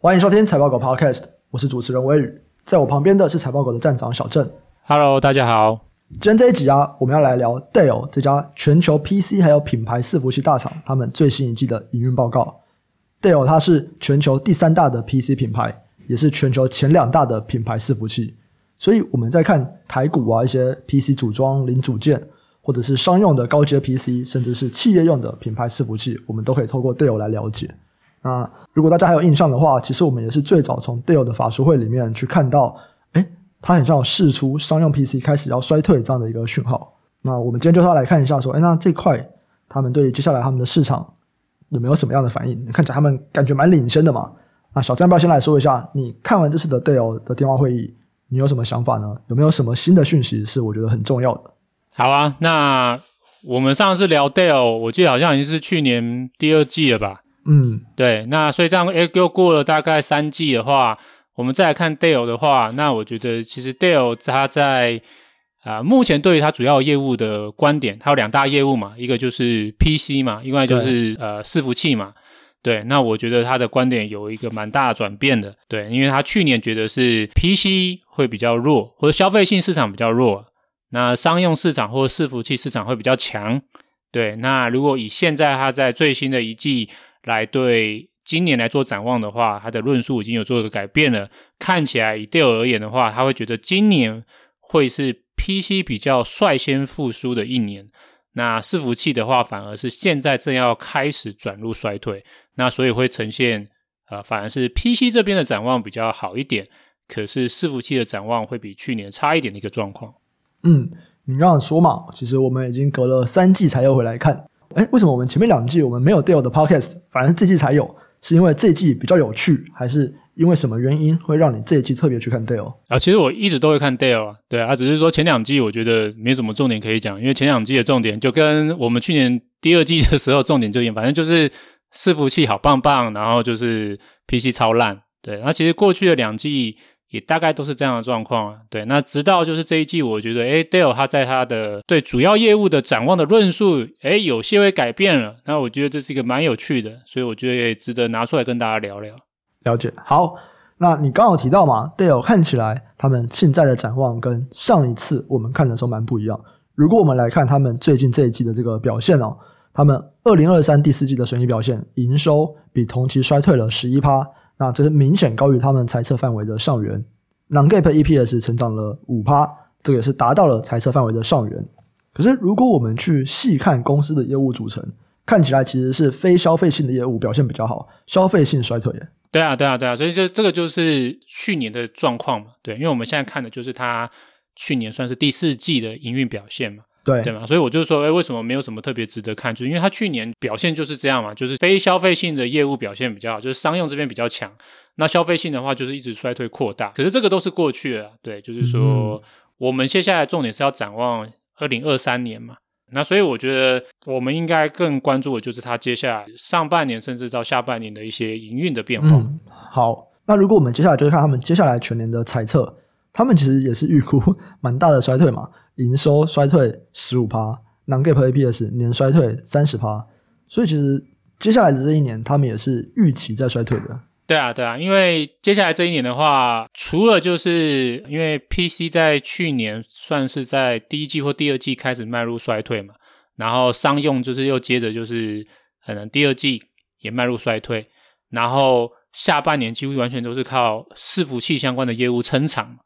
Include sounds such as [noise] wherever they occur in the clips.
欢迎收听财报狗 Podcast，我是主持人微宇，在我旁边的是财报狗的站长小郑。Hello，大家好。今天这一集啊，我们要来聊 Dell 这家全球 PC 还有品牌伺服器大厂，他们最新一季的营运报告。Dell 它是全球第三大的 PC 品牌，也是全球前两大的品牌伺服器。所以我们在看台股啊，一些 PC 组装零组件，或者是商用的高阶 PC，甚至是企业用的品牌伺服器，我们都可以透过 Dell 来了解。那如果大家还有印象的话，其实我们也是最早从 Dell 的法术会里面去看到，诶，它很像有释出商用 PC 开始要衰退这样的一个讯号。那我们今天就要来看一下，说，诶，那这块他们对接下来他们的市场有没有什么样的反应？看起来他们感觉蛮领先的嘛。那小张要不先来说一下，你看完这次的 Dell 的电话会议，你有什么想法呢？有没有什么新的讯息是我觉得很重要的？好啊，那我们上次聊 Dell，我记得好像已经是去年第二季了吧。嗯，对，那所以这样，诶，又过了大概三季的话，我们再来看 Dale 的话，那我觉得其实 Dale 他在啊、呃，目前对于它主要业务的观点，它有两大业务嘛，一个就是 PC 嘛，另外就是呃伺服器嘛，对，那我觉得他的观点有一个蛮大的转变的，对，因为他去年觉得是 PC 会比较弱，或者消费性市场比较弱，那商用市场或者伺服器市场会比较强，对，那如果以现在它在最新的一季。来对今年来做展望的话，他的论述已经有做一个改变了。看起来以 Dell 而言的话，他会觉得今年会是 PC 比较率先复苏的一年。那伺服器的话，反而是现在正要开始转入衰退。那所以会呈现呃，反而是 PC 这边的展望比较好一点，可是伺服器的展望会比去年差一点的一个状况。嗯，你刚刚说嘛，其实我们已经隔了三季才又回来看。哎，为什么我们前面两季我们没有 Dale 的 Podcast，反而是这季才有？是因为这季比较有趣，还是因为什么原因会让你这一季特别去看 Dale？啊，其实我一直都会看 Dale，啊，对啊，只是说前两季我觉得没什么重点可以讲，因为前两季的重点就跟我们去年第二季的时候重点就一样，反正就是伺服器好棒棒，然后就是 PC 超烂，对，那其实过去的两季。也大概都是这样的状况，对。那直到就是这一季，我觉得，诶，Dell 他在他的对主要业务的展望的论述，诶，有些会改变了。那我觉得这是一个蛮有趣的，所以我觉得也值得拿出来跟大家聊聊。了解。好，那你刚好提到嘛，Dell 看起来他们现在的展望跟上一次我们看的时候蛮不一样。如果我们来看他们最近这一季的这个表现哦，他们二零二三第四季的损益表现，营收比同期衰退了十一趴。那这是明显高于他们猜测范围的上缘，Non-GAAP EPS 成长了五趴，这个也是达到了猜测范围的上缘。可是如果我们去细看公司的业务组成，看起来其实是非消费性的业务表现比较好，消费性衰退。对啊，对啊，对啊，所以就这个就是去年的状况嘛。对，因为我们现在看的就是它去年算是第四季的营运表现嘛。对对嘛，所以我就说，哎，为什么没有什么特别值得看？就是因为它去年表现就是这样嘛，就是非消费性的业务表现比较好，就是商用这边比较强。那消费性的话，就是一直衰退扩大。可是这个都是过去了，对，就是说、嗯、我们接下来重点是要展望二零二三年嘛。那所以我觉得我们应该更关注的就是它接下来上半年甚至到下半年的一些营运的变化。嗯、好，那如果我们接下来就是看他们接下来全年的猜测，他们其实也是预估蛮大的衰退嘛。营收衰退十五趴，Non-GAAP EPS 年衰退三十趴，所以其实接下来的这一年，他们也是预期在衰退的。对啊，对啊，因为接下来这一年的话，除了就是因为 PC 在去年算是在第一季或第二季开始迈入衰退嘛，然后商用就是又接着就是可能第二季也迈入衰退，然后下半年几乎完全都是靠伺服器相关的业务撑场。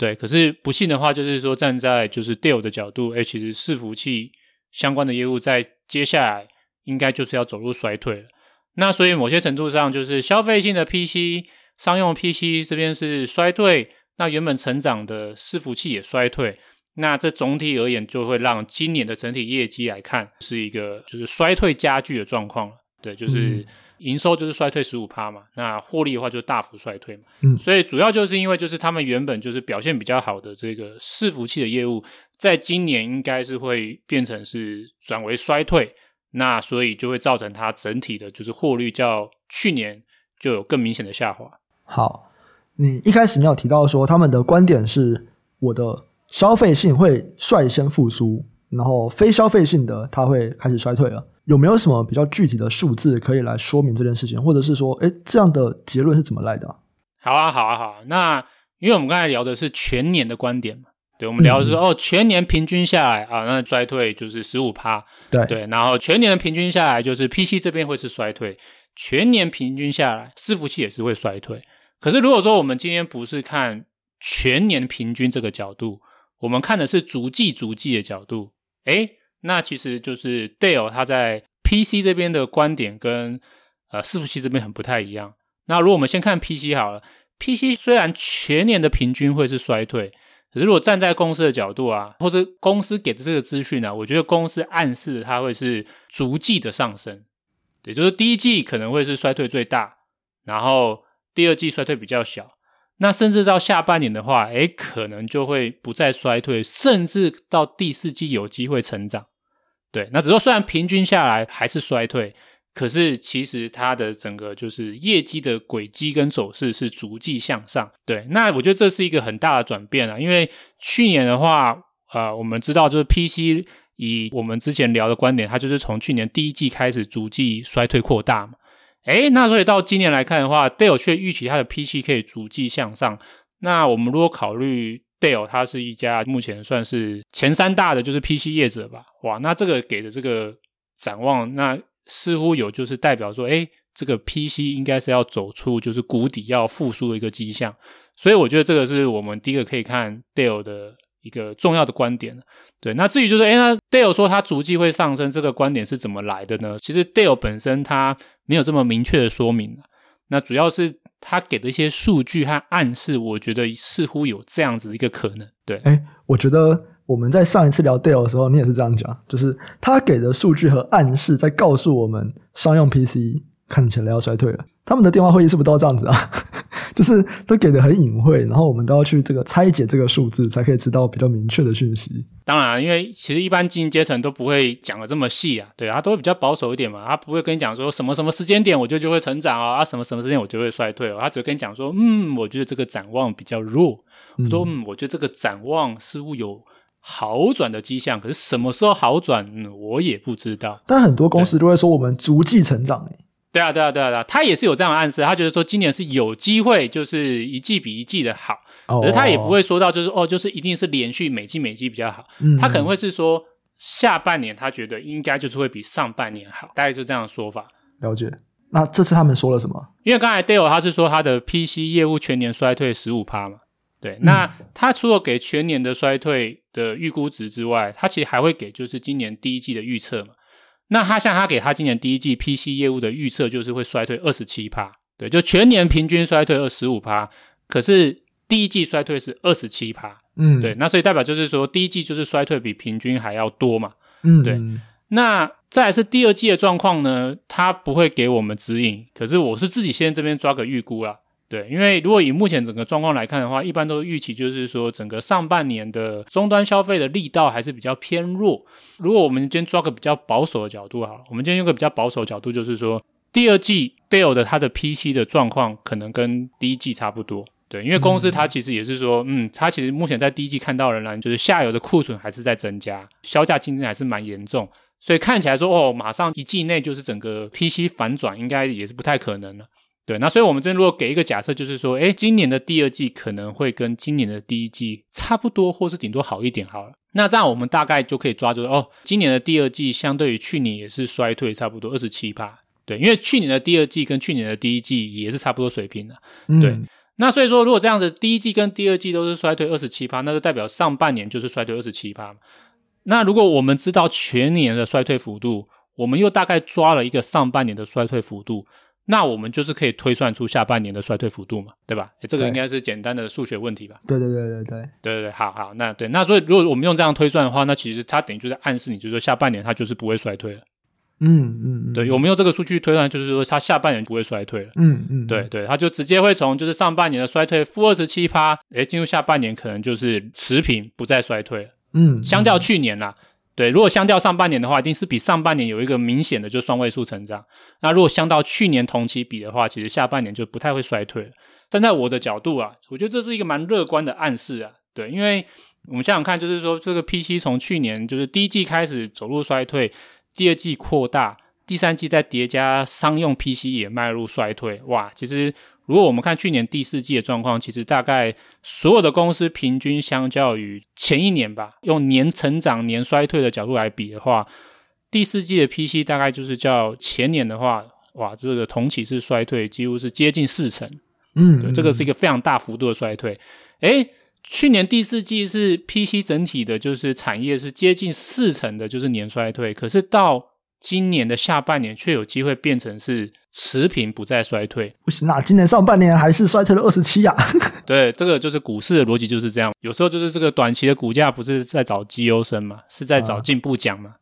对，可是不幸的话，就是说站在就是 Dell 的角度，哎，其实伺服器相关的业务在接下来应该就是要走入衰退了。那所以某些程度上，就是消费性的 PC、商用 PC 这边是衰退，那原本成长的伺服器也衰退，那这总体而言就会让今年的整体业绩来看是一个就是衰退加剧的状况。对，就是。营收就是衰退十五趴嘛，那获利的话就大幅衰退嘛，嗯，所以主要就是因为就是他们原本就是表现比较好的这个伺服器的业务，在今年应该是会变成是转为衰退，那所以就会造成它整体的就是获利较去年就有更明显的下滑。好，你一开始你有提到说他们的观点是我的消费性会率先复苏，然后非消费性的它会开始衰退了。有没有什么比较具体的数字可以来说明这件事情，或者是说，哎，这样的结论是怎么来的啊？好啊，好啊，好啊。那因为我们刚才聊的是全年的观点嘛，对，我们聊的是、嗯、哦，全年平均下来啊，那衰退就是十五趴，对对。然后全年的平均下来，就是 PC 这边会是衰退，全年平均下来，伺服器也是会衰退。可是如果说我们今天不是看全年平均这个角度，我们看的是逐季逐季的角度，诶，那其实就是 Dale 他在 PC 这边的观点跟呃伺服器这边很不太一样。那如果我们先看 PC 好了。PC 虽然全年的平均会是衰退，可是如果站在公司的角度啊，或者公司给的这个资讯呢，我觉得公司暗示它会是逐季的上升，也就是第一季可能会是衰退最大，然后第二季衰退比较小，那甚至到下半年的话，诶，可能就会不再衰退，甚至到第四季有机会成长。对，那只说虽然平均下来还是衰退。可是，其实它的整个就是业绩的轨迹跟走势是逐季向上，对。那我觉得这是一个很大的转变啊，因为去年的话，呃，我们知道就是 PC 以我们之前聊的观点，它就是从去年第一季开始逐季衰退扩大嘛。诶，那所以到今年来看的话，Dell 却预期它的 PC 可以逐季向上。那我们如果考虑 Dell 它是一家目前算是前三大的就是 PC 业者吧，哇，那这个给的这个展望，那。似乎有就是代表说，诶，这个 PC 应该是要走出就是谷底要复苏的一个迹象，所以我觉得这个是我们第一个可以看 Dell 的一个重要的观点。对，那至于就是，诶，那 Dell 说它逐季会上升，这个观点是怎么来的呢？其实 Dell 本身它没有这么明确的说明，那主要是他给的一些数据和暗示，我觉得似乎有这样子一个可能。对，诶，我觉得。我们在上一次聊 Dell 的时候，你也是这样讲，就是他给的数据和暗示在告诉我们，商用 PC 看起来要衰退了。他们的电话会议是不是都这样子啊？就是都给的很隐晦，然后我们都要去这个拆解这个数字，才可以知道比较明确的讯息。当然，因为其实一般精英阶层都不会讲的这么细啊，对啊，他都会比较保守一点嘛，他不会跟你讲说什么什么时间点我觉得就会成长啊，啊什么什么时间我就会衰退哦，他只会跟你讲说，嗯，我觉得这个展望比较弱，我说嗯，我觉得这个展望似乎有。好转的迹象，可是什么时候好转，嗯，我也不知道。但很多公司都会说我们逐季成长，欸，对啊，对啊，对啊，对啊，他也是有这样的暗示，他觉得说今年是有机会，就是一季比一季的好，可是他也不会说到就是哦，就是一定是连续每季每季比较好，嗯，他可能会是说下半年他觉得应该就是会比上半年好，大概是这样的说法。了解。那这次他们说了什么？因为刚才 Dale 他是说他的 PC 业务全年衰退十五趴嘛。对，那他除了给全年的衰退的预估值之外，他其实还会给就是今年第一季的预测嘛。那他像他给他今年第一季 PC 业务的预测就是会衰退二十七趴，对，就全年平均衰退二十五趴，可是第一季衰退是二十七趴，嗯，对，那所以代表就是说第一季就是衰退比平均还要多嘛，嗯，对。那再来是第二季的状况呢，他不会给我们指引，可是我是自己先这边抓个预估啦。对，因为如果以目前整个状况来看的话，一般都预期就是说，整个上半年的终端消费的力道还是比较偏弱。如果我们今天抓个比较保守的角度好了，我们今天用个比较保守的角度，就是说，第二季 Dell 的它的 PC 的状况可能跟第一季差不多。对，因为公司它其实也是说，嗯，它其实目前在第一季看到仍然就是下游的库存还是在增加，销价竞争还是蛮严重，所以看起来说，哦，马上一季内就是整个 PC 反转，应该也是不太可能了。对，那所以我们这边如果给一个假设，就是说，哎，今年的第二季可能会跟今年的第一季差不多，或是顶多好一点好了。那这样我们大概就可以抓住哦，今年的第二季相对于去年也是衰退差不多二十七趴。对，因为去年的第二季跟去年的第一季也是差不多水平的。对，嗯、那所以说如果这样子，第一季跟第二季都是衰退二十七趴，那就代表上半年就是衰退二十七趴。那如果我们知道全年的衰退幅度，我们又大概抓了一个上半年的衰退幅度。那我们就是可以推算出下半年的衰退幅度嘛，对吧？诶，这个应该是简单的数学问题吧？对对对对对对对对，好好，那对，那所以如果我们用这样推算的话，那其实它等于就是暗示你，就是说下半年它就是不会衰退了。嗯嗯嗯，对，我们用这个数据推算，就是说它下半年不会衰退了。嗯嗯，对对，它就直接会从就是上半年的衰退负二十七趴，诶，进入下半年可能就是持平，不再衰退了。嗯，相较去年啦。对，如果相较上半年的话，一定是比上半年有一个明显的就双位数成长。那如果相到去年同期比的话，其实下半年就不太会衰退了。站在我的角度啊，我觉得这是一个蛮乐观的暗示啊。对，因为我们想想看，就是说这个 PC 从去年就是第一季开始走入衰退，第二季扩大，第三季再叠加商用 PC 也迈入衰退，哇，其实如果我们看去年第四季的状况，其实大概所有的公司平均相较于前一年吧，用年成长年衰退的角度来比的话，第四季的 PC 大概就是较前年的话，哇，这个同期是衰退，几乎是接近四成，嗯，嗯，这个是一个非常大幅度的衰退，诶。去年第四季是 PC 整体的，就是产业是接近四成的，就是年衰退。可是到今年的下半年，却有机会变成是持平，不再衰退。不行啊，今年上半年还是衰退了二十七呀。[laughs] [laughs] 对，这个就是股市的逻辑就是这样。有时候就是这个短期的股价不是在找绩优生嘛，是在找进步奖嘛。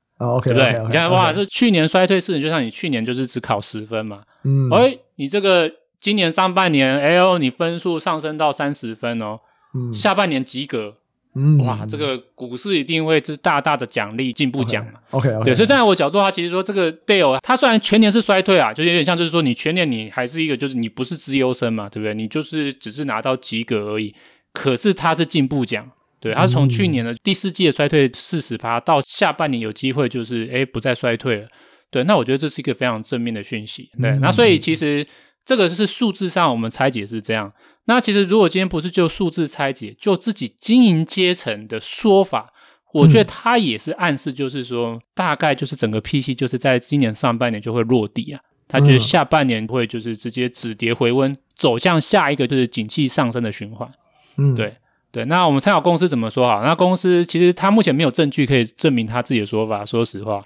对不对？okay, okay, 你看哇，是.去年衰退是，就像你去年就是只考十分嘛。嗯，哎，你这个今年上半年，哎呦，你分数上升到三十分哦。嗯，下半年及格，嗯，哇，这个股市一定会是大大的奖励进步奖嘛？OK，, okay, okay 对，所以站在我角度，它其实说这个 Dell，它虽然全年是衰退啊，就有点像就是说你全年你还是一个就是你不是资优生嘛，对不对？你就是只是拿到及格而已，可是它是进步奖，对，它是从去年的第四季的衰退四十趴到下半年有机会就是哎不再衰退了，对，那我觉得这是一个非常正面的讯息，对，嗯、那所以其实。这个是数字上我们拆解是这样，那其实如果今天不是就数字拆解，就自己经营阶层的说法，我觉得它也是暗示，就是说、嗯、大概就是整个 PC 就是在今年上半年就会落地啊，他觉得下半年会就是直接止跌回温，走向下一个就是景气上升的循环。嗯，对对。那我们参考公司怎么说好？那公司其实他目前没有证据可以证明他自己的说法，说实话，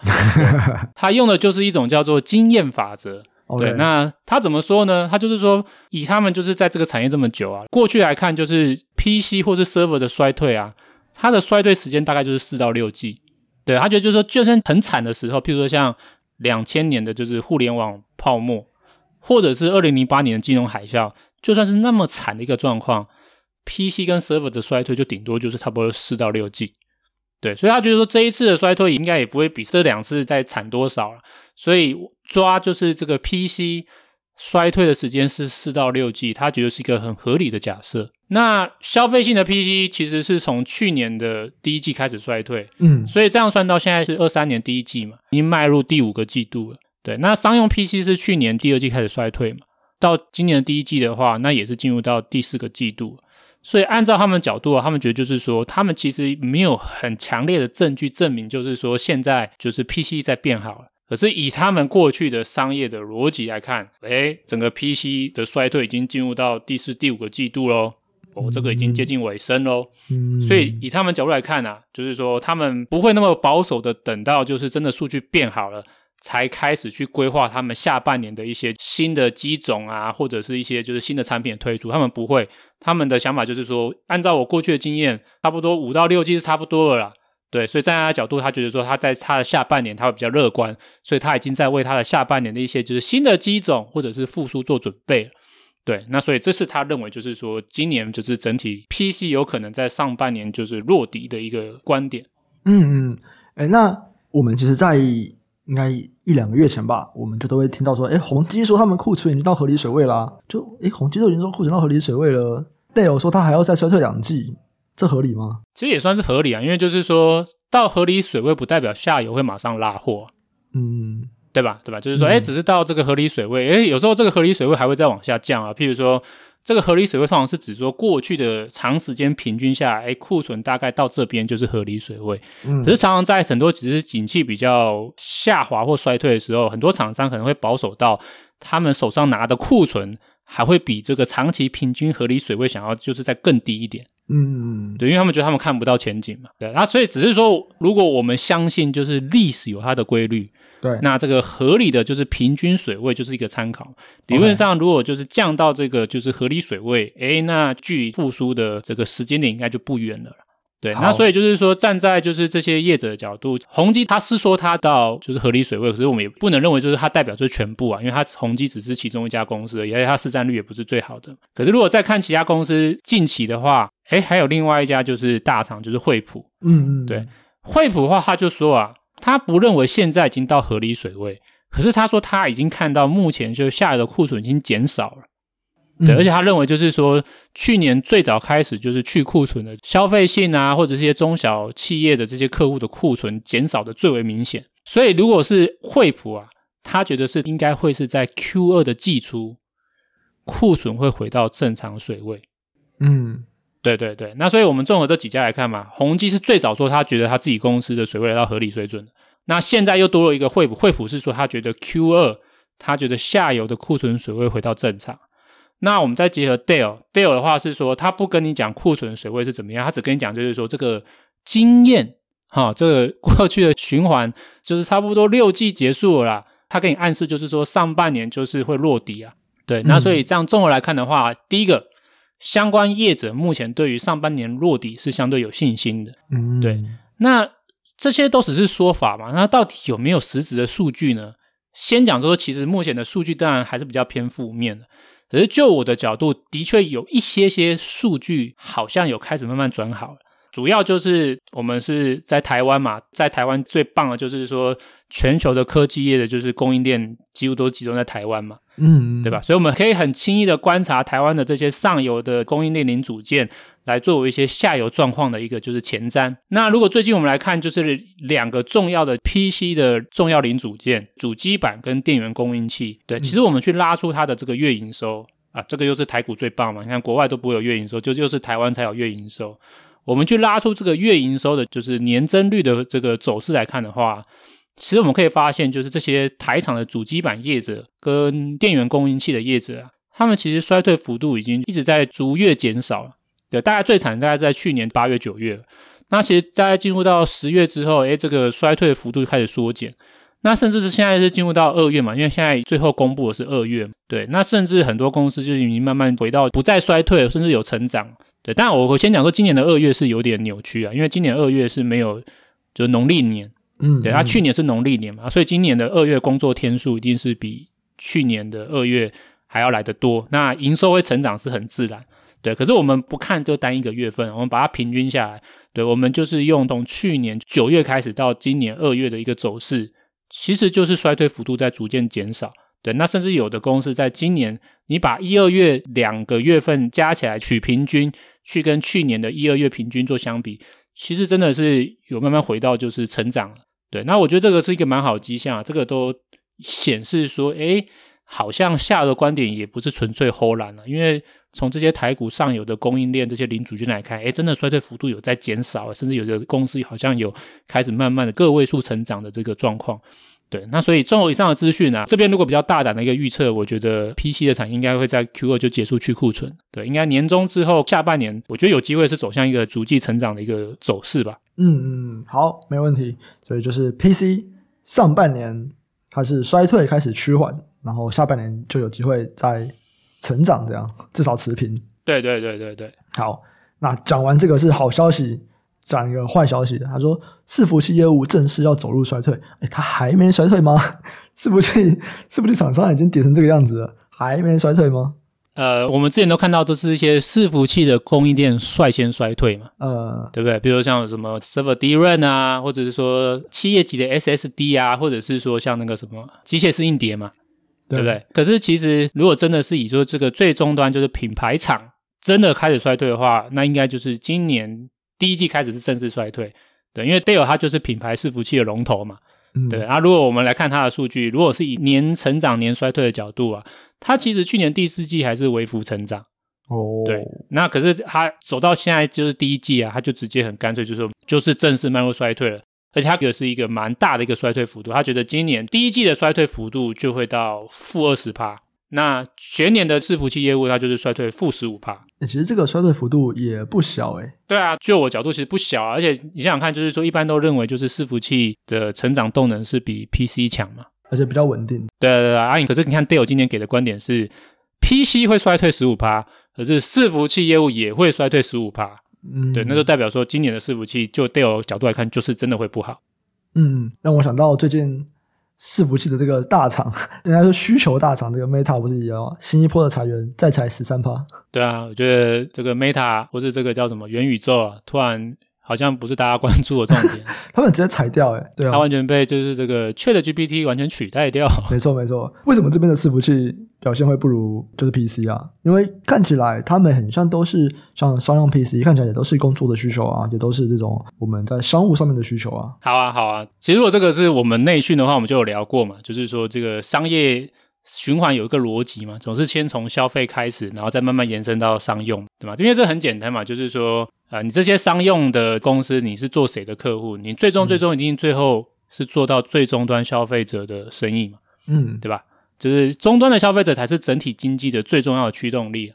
他 [laughs] 用的就是一种叫做经验法则。对那他怎么说呢？他就是说，以他们就是在这个产业这么久啊，过去来看，就是 PC 或是 Server 的衰退啊，它的衰退时间大概就是四到六季。对，他觉得就是说，就算很惨的时候，譬如说像两千年的就是互联网泡沫，或者是二零零八年的金融海啸，就算是那么惨的一个状况，PC 跟 Server 的衰退就顶多就是差不多四到六季。对，所以他觉得说这一次的衰退应该也不会比这两次再惨多少了，所以抓就是这个 PC 衰退的时间是四到六季，他觉得是一个很合理的假设。那消费性的 PC 其实是从去年的第一季开始衰退，嗯，所以这样算到现在是二三年第一季嘛，已经迈入第五个季度了。对，那商用 PC 是去年第二季开始衰退嘛，到今年的第一季的话，那也是进入到第四个季度。所以，按照他们的角度啊，他们觉得就是说，他们其实没有很强烈的证据证明，就是说现在就是 PC 在变好了。可是以他们过去的商业的逻辑来看，诶，整个 PC 的衰退已经进入到第四、第五个季度喽，哦，这个已经接近尾声喽。嗯。所以以他们角度来看啊，就是说他们不会那么保守的等到就是真的数据变好了。才开始去规划他们下半年的一些新的机种啊，或者是一些就是新的产品的推出，他们不会，他们的想法就是说，按照我过去的经验，差不多五到六季是差不多了啦。对，所以站在他的角度，他觉得说他在他的下半年他会比较乐观，所以他已经在为他的下半年的一些就是新的机种或者是复苏做准备了。对，那所以这是他认为就是说今年就是整体 PC 有可能在上半年就是落底的一个观点。嗯嗯，哎，那我们其实，在应该一两个月前吧，我们就都会听到说，哎，宏基说他们库存已经到合理水位啦，就哎，宏基都已经说库存到合理水位了，Dell 说他还要再衰退两季，这合理吗？其实也算是合理啊，因为就是说到合理水位不代表下游会马上拉货，嗯，对吧？对吧？就是说，哎，只是到这个合理水位，哎，有时候这个合理水位还会再往下降啊，譬如说。这个合理水位通常是指说过去的长时间平均下来，哎，库存大概到这边就是合理水位。嗯，可是常常在很多只是景气比较下滑或衰退的时候，很多厂商可能会保守到他们手上拿的库存还会比这个长期平均合理水位想要就是再更低一点。嗯，对，因为他们觉得他们看不到前景嘛。对，那所以只是说，如果我们相信就是历史有它的规律。对，那这个合理的就是平均水位就是一个参考。理论上，如果就是降到这个就是合理水位，哎那距离复苏的这个时间点应该就不远了。对，那所以就是说，站在就是这些业者的角度，宏基他是说他到就是合理水位，可是我们也不能认为就是它代表就是全部啊，因为它宏基只是其中一家公司而已，而且它市占率也不是最好的。可是如果再看其他公司近期的话，哎，还有另外一家就是大厂，就是惠普。嗯嗯，对，惠普的话，他就说啊。他不认为现在已经到合理水位，可是他说他已经看到目前就下游的库存已经减少了，嗯、对，而且他认为就是说去年最早开始就是去库存的消费性啊，或者这些中小企业的这些客户的库存减少的最为明显，所以如果是惠普啊，他觉得是应该会是在 Q 二的季初，库存会回到正常水位。嗯，对对对。那所以我们综合这几家来看嘛，宏基是最早说他觉得他自己公司的水位来到合理水准。那现在又多了一个惠普，惠普是说他觉得 Q 二，他觉得下游的库存水位回到正常。那我们再结合 Dell，Dell 的话是说他不跟你讲库存水位是怎么样，他只跟你讲就是说这个经验，哈，这个 [laughs] 过去的循环就是差不多六季结束了啦。他给你暗示就是说上半年就是会落底啊。对，那所以这样综合来看的话，嗯、第一个相关业者目前对于上半年落底是相对有信心的。嗯，对。那这些都只是说法嘛，那到底有没有实质的数据呢？先讲说，其实目前的数据当然还是比较偏负面的。可是就我的角度，的确有一些些数据好像有开始慢慢转好了。主要就是我们是在台湾嘛，在台湾最棒的就是说，全球的科技业的就是供应链几乎都集中在台湾嘛，嗯，对吧？所以我们可以很轻易的观察台湾的这些上游的供应链零组件，来作为一些下游状况的一个就是前瞻。那如果最近我们来看，就是两个重要的 PC 的重要零组件，主机板跟电源供应器。对，其实我们去拉出它的这个月营收啊，这个又是台股最棒嘛。你看国外都不会有月营收，就又是台湾才有月营收。我们去拉出这个月营收的，就是年增率的这个走势来看的话，其实我们可以发现，就是这些台厂的主机板业者跟电源供应器的业者啊，他们其实衰退幅度已经一直在逐月减少了。对，大概最惨大概在去年八月、九月。那其实大概进入到十月之后，诶，这个衰退幅度开始缩减。那甚至是现在是进入到二月嘛，因为现在最后公布的是二月。对，那甚至很多公司就已经慢慢回到不再衰退，甚至有成长。对，但我我先讲说今年的二月是有点扭曲啊，因为今年二月是没有就是农历年。嗯，嗯，对，它去年是农历年嘛，所以今年的二月工作天数一定是比去年的二月还要来得多。那营收会成长是很自然。对，可是我们不看就单一个月份，我们把它平均下来。对，我们就是用从去年九月开始到今年二月的一个走势，其实就是衰退幅度在逐渐减少。对，那甚至有的公司在今年，你把一二月两个月份加起来取平均，去跟去年的一二月平均做相比，其实真的是有慢慢回到就是成长了。对，那我觉得这个是一个蛮好的迹象，这个都显示说，诶好像下的观点也不是纯粹唬烂了，因为从这些台股上游的供应链这些零组件来看，诶，真的衰退幅度有在减少，甚至有的公司好像有开始慢慢的个位数成长的这个状况。对，那所以综合以上的资讯啊，这边如果比较大胆的一个预测，我觉得 PC 的产业应该会在 Q 二就结束去库存。对，应该年终之后下半年，我觉得有机会是走向一个逐季成长的一个走势吧。嗯嗯，好，没问题。所以就是 PC 上半年它是衰退，开始趋缓。然后下半年就有机会再成长，这样至少持平。对对对对对。好，那讲完这个是好消息，讲一个坏消息。他说伺服器业务正式要走入衰退。诶，他还没衰退吗？伺服器伺服器厂商已经跌成这个样子了，还没衰退吗？呃，我们之前都看到都是一些伺服器的供应链率先衰退嘛，呃，对不对？比如像什么 server DRAM 啊，或者是说企业级的 SSD 啊，或者是说像那个什么机械式硬碟嘛。对不对？可是其实，如果真的是以说这个最终端就是品牌厂真的开始衰退的话，那应该就是今年第一季开始是正式衰退。对，因为 Dell 它就是品牌伺服器的龙头嘛。嗯、对。啊，如果我们来看它的数据，如果是以年成长、年衰退的角度啊，它其实去年第四季还是微幅成长。哦。对。那可是它走到现在就是第一季啊，它就直接很干脆就说就是正式迈入衰退了。而且它也是一个蛮大的一个衰退幅度，他觉得今年第一季的衰退幅度就会到负二十趴，那全年的伺服器业务它就是衰退负十五趴。其实这个衰退幅度也不小诶。对啊，就我角度其实不小啊，而且你想想看，就是说一般都认为就是伺服器的成长动能是比 PC 强嘛，而且比较稳定。对啊对啊，阿颖，可是你看 Dell 今年给的观点是 PC 会衰退十五趴，可是伺服器业务也会衰退十五趴。嗯，对，那就代表说今年的伺服器，就 Dell 角度来看，就是真的会不好。嗯，让我想到最近伺服器的这个大厂，人家说需求大厂，这个 Meta 不是一样吗？新一波的裁员再裁十三趴。对啊，我觉得这个 Meta 或是这个叫什么元宇宙啊，突然好像不是大家关注的重点。[laughs] 他们直接裁掉，哎，对啊，他完全被就是这个 ChatGPT 完全取代掉。没错没错，为什么这边的伺服器表现会不如就是 PC 啊？因为看起来他们很像都是像商用 PC，看起来也都是工作的需求啊，也都是这种我们在商务上面的需求啊。好啊好啊，其实如果这个是我们内训的话，我们就有聊过嘛，就是说这个商业。循环有一个逻辑嘛，总是先从消费开始，然后再慢慢延伸到商用，对吧？因为这很简单嘛，就是说，啊、呃，你这些商用的公司，你是做谁的客户？你最终最终一定最后是做到最终端消费者的生意嘛，嗯，对吧？就是终端的消费者才是整体经济的最重要的驱动力，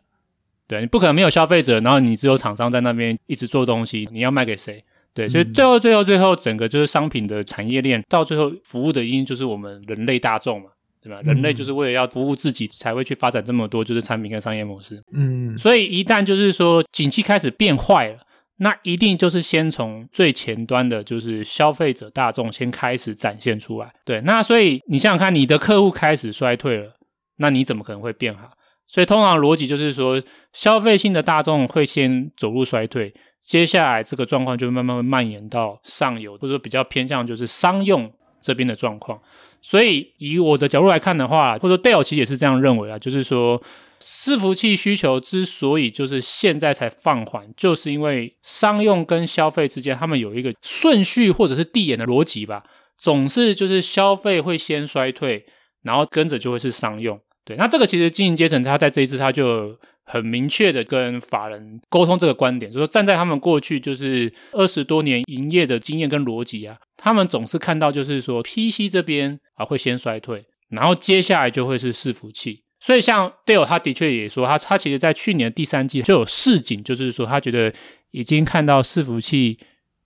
对，你不可能没有消费者，然后你只有厂商在那边一直做东西，你要卖给谁？对，所以最后最后最后整个就是商品的产业链，到最后服务的一定就是我们人类大众嘛。对吧？人类就是为了要服务自己，才会去发展这么多就是产品跟商业模式。嗯，所以一旦就是说景气开始变坏了，那一定就是先从最前端的，就是消费者大众先开始展现出来。对，那所以你想想看，你的客户开始衰退了，那你怎么可能会变好？所以通常逻辑就是说，消费性的大众会先走入衰退，接下来这个状况就慢慢会蔓延到上游，或者说比较偏向就是商用这边的状况。所以，以我的角度来看的话，或者说 Dell 其实也是这样认为啊，就是说，伺服器需求之所以就是现在才放缓，就是因为商用跟消费之间，他们有一个顺序或者是递延的逻辑吧，总是就是消费会先衰退，然后跟着就会是商用。对，那这个其实经营阶层他在这一次他就。很明确的跟法人沟通这个观点，就是说站在他们过去就是二十多年营业的经验跟逻辑啊，他们总是看到就是说 PC 这边啊会先衰退，然后接下来就会是伺服器。所以像 Dale 他的确也说，他他其实在去年第三季就有市井，就是说他觉得已经看到伺服器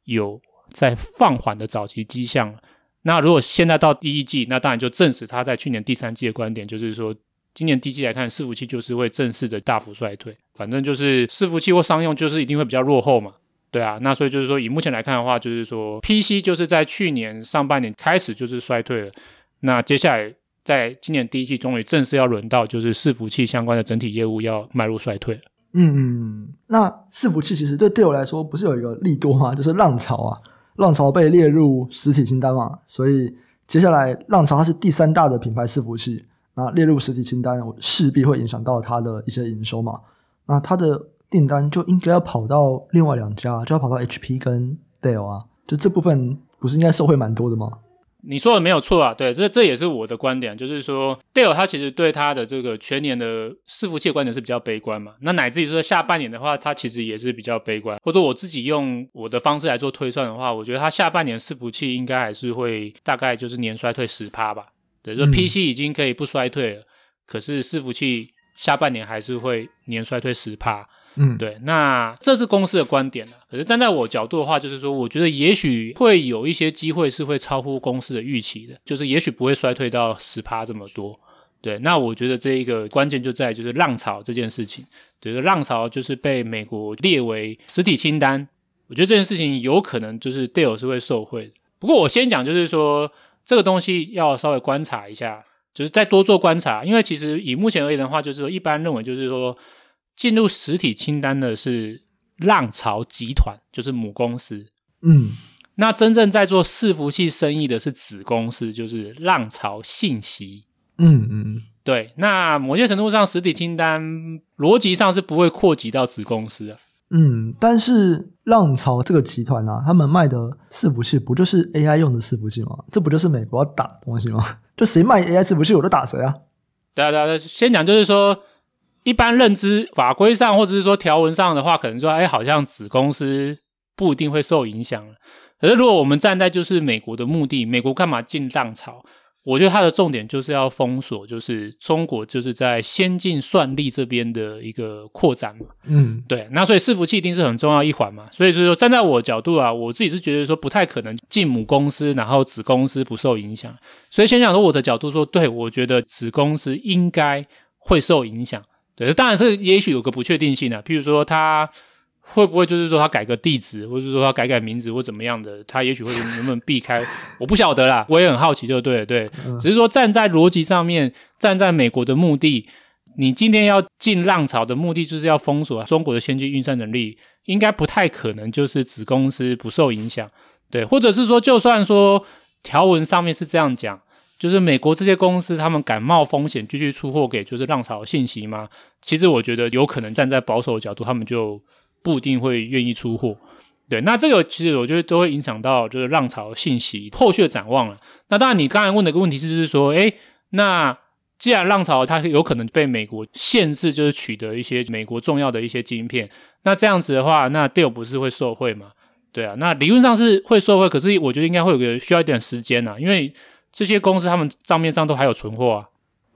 有在放缓的早期迹象了。那如果现在到第一季，那当然就证实他在去年第三季的观点，就是说。今年第一季来看，伺服器就是会正式的大幅衰退，反正就是伺服器或商用就是一定会比较落后嘛，对啊，那所以就是说以目前来看的话，就是说 PC 就是在去年上半年开始就是衰退了，那接下来在今年第一季终于正式要轮到就是伺服器相关的整体业务要迈入衰退。嗯嗯，那伺服器其实对对我来说不是有一个利多吗？就是浪潮啊，浪潮被列入实体清单嘛，所以接下来浪潮它是第三大的品牌伺服器。那列入实体清单，势必会影响到它的一些营收嘛。那它的订单就应该要跑到另外两家，就要跑到 HP 跟 Dell 啊。就这部分不是应该受惠蛮多的吗？你说的没有错啊，对，这这也是我的观点，就是说 Dell 它其实对它的这个全年的伺服器的观点是比较悲观嘛。那乃至于说下半年的话，它其实也是比较悲观。或者我自己用我的方式来做推算的话，我觉得它下半年伺服器应该还是会大概就是年衰退十趴吧。对，就 PC 已经可以不衰退了，嗯、可是伺服器下半年还是会年衰退十趴。嗯，对，那这是公司的观点了。可是站在我角度的话，就是说，我觉得也许会有一些机会是会超乎公司的预期的，就是也许不会衰退到十趴这么多。对，那我觉得这一个关键就在就是浪潮这件事情。对，浪潮就是被美国列为实体清单，我觉得这件事情有可能就是 Dell 是会受惠。不过我先讲，就是说。这个东西要稍微观察一下，就是再多做观察，因为其实以目前而言的话，就是说一般认为就是说进入实体清单的是浪潮集团，就是母公司，嗯，那真正在做伺服器生意的是子公司，就是浪潮信息，嗯嗯，对，那某些程度上实体清单逻辑上是不会扩及到子公司的。嗯，但是浪潮这个集团啊，他们卖的伺服器不就是 AI 用的伺服器吗？这不就是美国要打的东西吗？[laughs] 就谁卖 AI 伺服器，我就打谁啊！对啊，对啊，先讲就是说，一般认知法规上或者是说条文上的话，可能说，哎，好像子公司不一定会受影响。可是如果我们站在就是美国的目的，美国干嘛进浪潮？我觉得它的重点就是要封锁，就是中国就是在先进算力这边的一个扩展嘛。嗯，对。那所以伺服器一定是很重要一环嘛。所以就是说，站在我角度啊，我自己是觉得说不太可能进母公司，然后子公司不受影响。所以先讲说我的角度说，对，我觉得子公司应该会受影响。对，当然是也许有个不确定性啊，譬如说他。会不会就是说他改个地址，或者说他改改名字或怎么样的，他也许会能不能避开？我不晓得啦，我也很好奇，就对了，对，只是说站在逻辑上面，站在美国的目的，你今天要进浪潮的目的就是要封锁中国的先进运算能力，应该不太可能就是子公司不受影响，对，或者是说，就算说条文上面是这样讲，就是美国这些公司他们敢冒风险继续出货给就是浪潮信息吗？其实我觉得有可能站在保守的角度，他们就不一定会愿意出货。对，那这个其实我觉得都会影响到就是浪潮信息后续的展望了。那当然，你刚才问的一个问题是，就是说，诶，那既然浪潮它有可能被美国限制，就是取得一些美国重要的一些晶片，那这样子的话，那 deal 不是会受惠吗？对啊，那理论上是会受惠，可是我觉得应该会有个需要一点时间呐，因为这些公司他们账面上都还有存货啊，